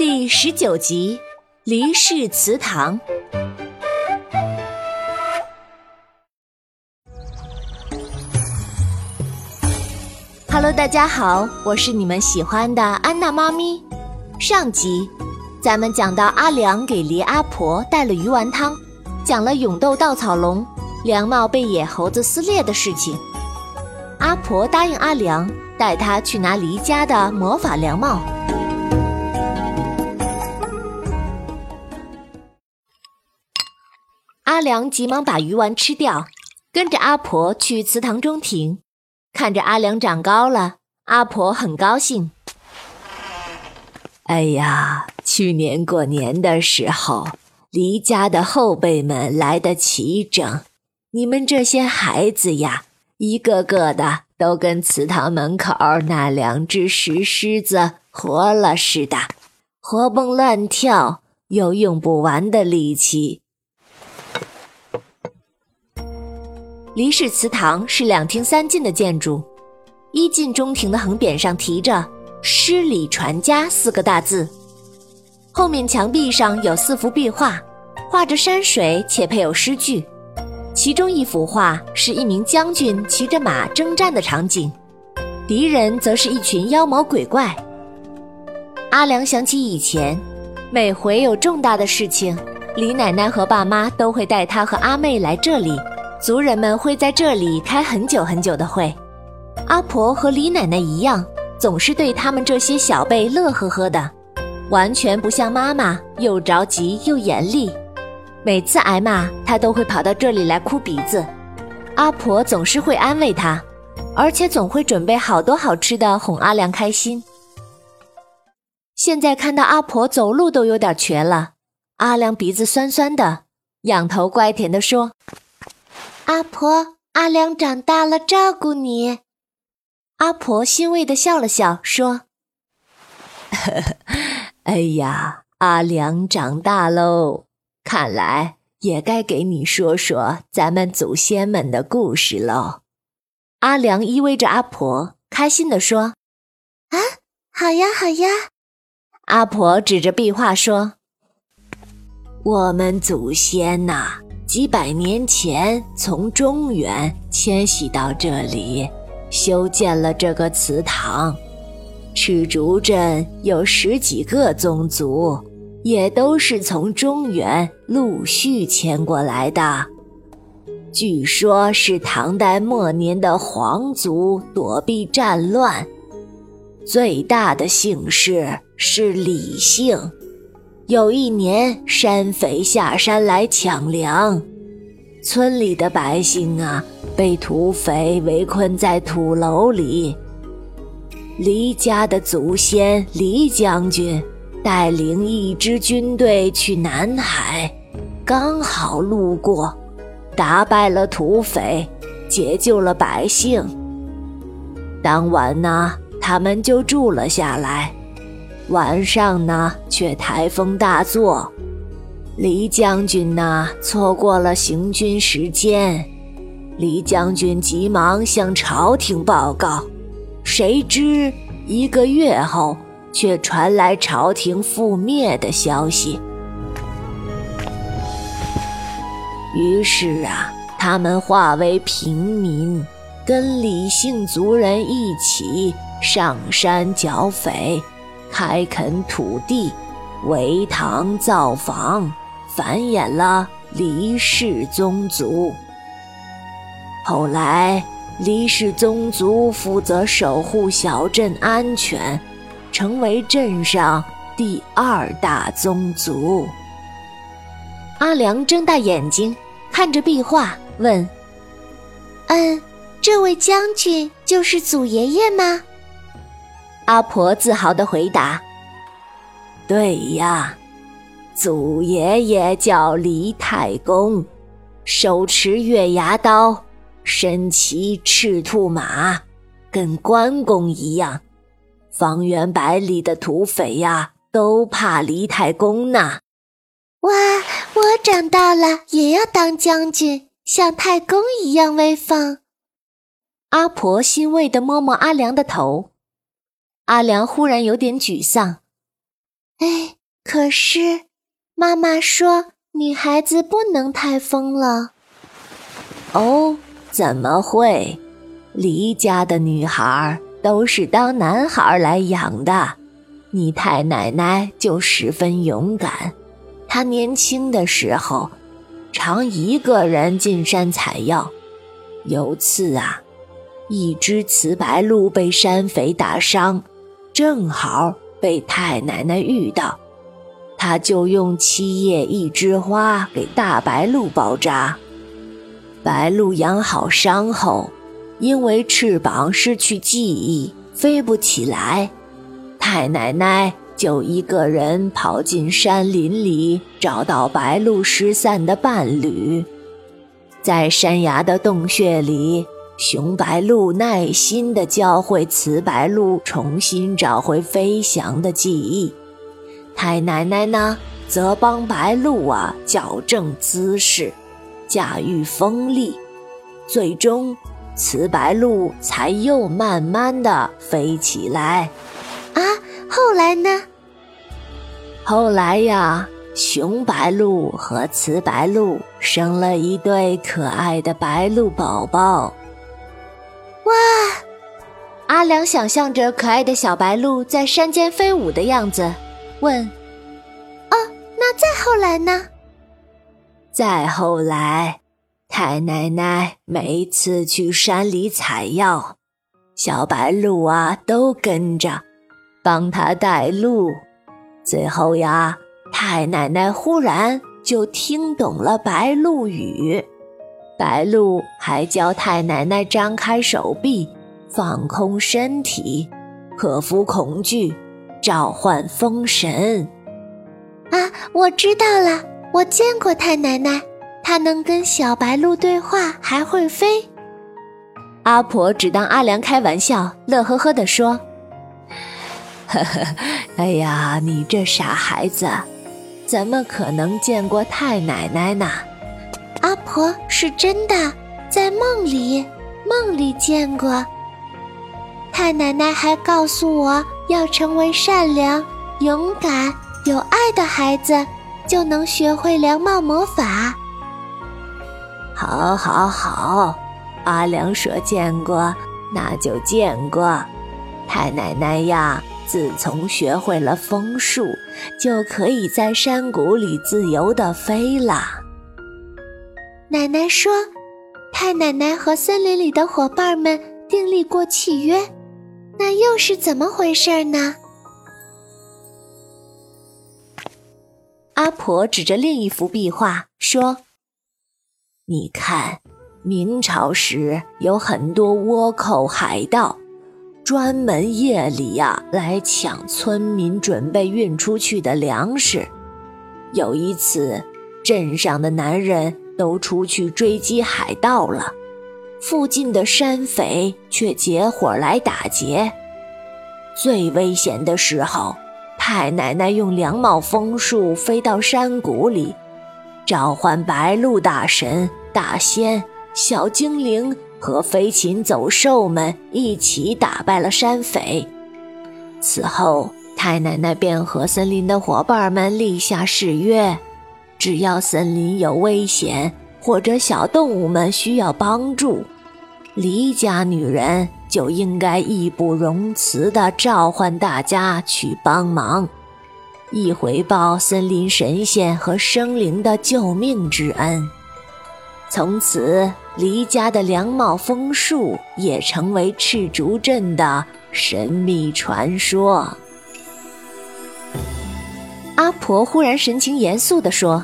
第十九集《离世祠堂》。Hello，大家好，我是你们喜欢的安娜妈咪。上集咱们讲到阿良给黎阿婆带了鱼丸汤，讲了勇斗稻草龙、凉帽被野猴子撕裂的事情。阿婆答应阿良带他去拿黎家的魔法凉帽。阿良急忙把鱼丸吃掉，跟着阿婆去祠堂中庭。看着阿良长高了，阿婆很高兴。哎呀，去年过年的时候，离家的后辈们来得齐整，你们这些孩子呀，一个个的都跟祠堂门口那两只石狮子活了似的，活蹦乱跳，有用不完的力气。黎氏祠堂是两厅三进的建筑，一进中庭的横匾上提着“诗礼传家”四个大字，后面墙壁上有四幅壁画，画着山水且配有诗句。其中一幅画是一名将军骑着马征战的场景，敌人则是一群妖魔鬼怪。阿良想起以前，每回有重大的事情，李奶奶和爸妈都会带他和阿妹来这里。族人们会在这里开很久很久的会，阿婆和李奶奶一样，总是对他们这些小辈乐呵呵的，完全不像妈妈又着急又严厉。每次挨骂，她都会跑到这里来哭鼻子，阿婆总是会安慰她，而且总会准备好多好吃的哄阿良开心。现在看到阿婆走路都有点瘸了，阿良鼻子酸酸的，仰头乖甜地说。阿婆，阿良长大了，照顾你。阿婆欣慰的笑了笑，说：“ 哎呀，阿良长大喽，看来也该给你说说咱们祖先们的故事喽。”阿良依偎着阿婆，开心的说：“啊，好呀，好呀。”阿婆指着壁画说：“我们祖先呐。”几百年前，从中原迁徙到这里，修建了这个祠堂。赤竹镇有十几个宗族，也都是从中原陆续迁过来的。据说，是唐代末年的皇族躲避战乱，最大的姓氏是李姓。有一年，山匪下山来抢粮，村里的百姓啊，被土匪围困在土楼里。黎家的祖先黎将军带领一支军队去南海，刚好路过，打败了土匪，解救了百姓。当晚呢，他们就住了下来。晚上呢，却台风大作，李将军呢错过了行军时间。李将军急忙向朝廷报告，谁知一个月后却传来朝廷覆灭的消息。于是啊，他们化为平民，跟李姓族人一起上山剿匪。开垦土地，围堂造房，繁衍了黎氏宗族。后来，黎氏宗族负责守护小镇安全，成为镇上第二大宗族。阿良睁大眼睛看着壁画，问：“嗯，这位将军就是祖爷爷吗？”阿婆自豪地回答：“对呀，祖爷爷叫黎太公，手持月牙刀，身骑赤兔马，跟关公一样。方圆百里的土匪呀，都怕黎太公呢。哇，我长大了也要当将军，像太公一样威风。”阿婆欣慰地摸摸阿良的头。阿良忽然有点沮丧。哎，可是妈妈说女孩子不能太疯了。哦，怎么会？离家的女孩都是当男孩来养的。你太奶奶就十分勇敢，她年轻的时候常一个人进山采药。有次啊，一只雌白鹭被山匪打伤，正好被太奶奶遇到，她就用七叶一枝花给大白鹭包扎。白鹭养好伤后，因为翅膀失去记忆，飞不起来。太奶奶就一个人跑进山林里，找到白鹭失散的伴侣。在山崖的洞穴里，雄白鹭耐心地教会雌白鹭重新找回飞翔的记忆。太奶奶呢，则帮白鹭啊矫正姿势。驾驭风力，最终，雌白鹭才又慢慢的飞起来。啊，后来呢？后来呀，雄白鹭和雌白鹭生了一对可爱的白鹭宝宝。哇！阿良想象着可爱的小白鹿在山间飞舞的样子，问：“哦，那再后来呢？”再后来，太奶奶每次去山里采药，小白鹿啊都跟着，帮她带路。最后呀，太奶奶忽然就听懂了白鹭语，白鹭还教太奶奶张开手臂，放空身体，克服恐惧，召唤风神。啊，我知道了。我见过太奶奶，她能跟小白鹿对话，还会飞。阿婆只当阿良开玩笑，乐呵呵地说：“呵呵，哎呀，你这傻孩子，怎么可能见过太奶奶呢？”阿婆是真的，在梦里，梦里见过。太奶奶还告诉我要成为善良、勇敢、有爱的孩子。就能学会良貌魔法。好，好，好！阿良说见过，那就见过。太奶奶呀，自从学会了风术，就可以在山谷里自由的飞了。奶奶说，太奶奶和森林里的伙伴们订立过契约，那又是怎么回事呢？阿婆指着另一幅壁画说：“你看，明朝时有很多倭寇海盗，专门夜里呀来抢村民准备运出去的粮食。有一次，镇上的男人都出去追击海盗了，附近的山匪却结伙来打劫。最危险的时候。”太奶奶用两帽风树飞到山谷里，召唤白鹿大神、大仙、小精灵和飞禽走兽们一起打败了山匪。此后，太奶奶便和森林的伙伴们立下誓约：只要森林有危险或者小动物们需要帮助，离家女人。就应该义不容辞地召唤大家去帮忙，以回报森林神仙和生灵的救命之恩。从此，离家的凉帽枫树也成为赤竹镇的神秘传说。阿婆忽然神情严肃地说：“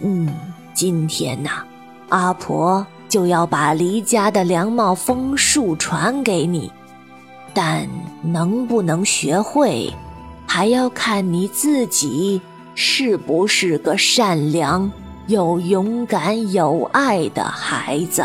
嗯，今天呐，阿婆。”就要把离家的凉帽枫树传给你，但能不能学会，还要看你自己是不是个善良又勇敢有爱的孩子。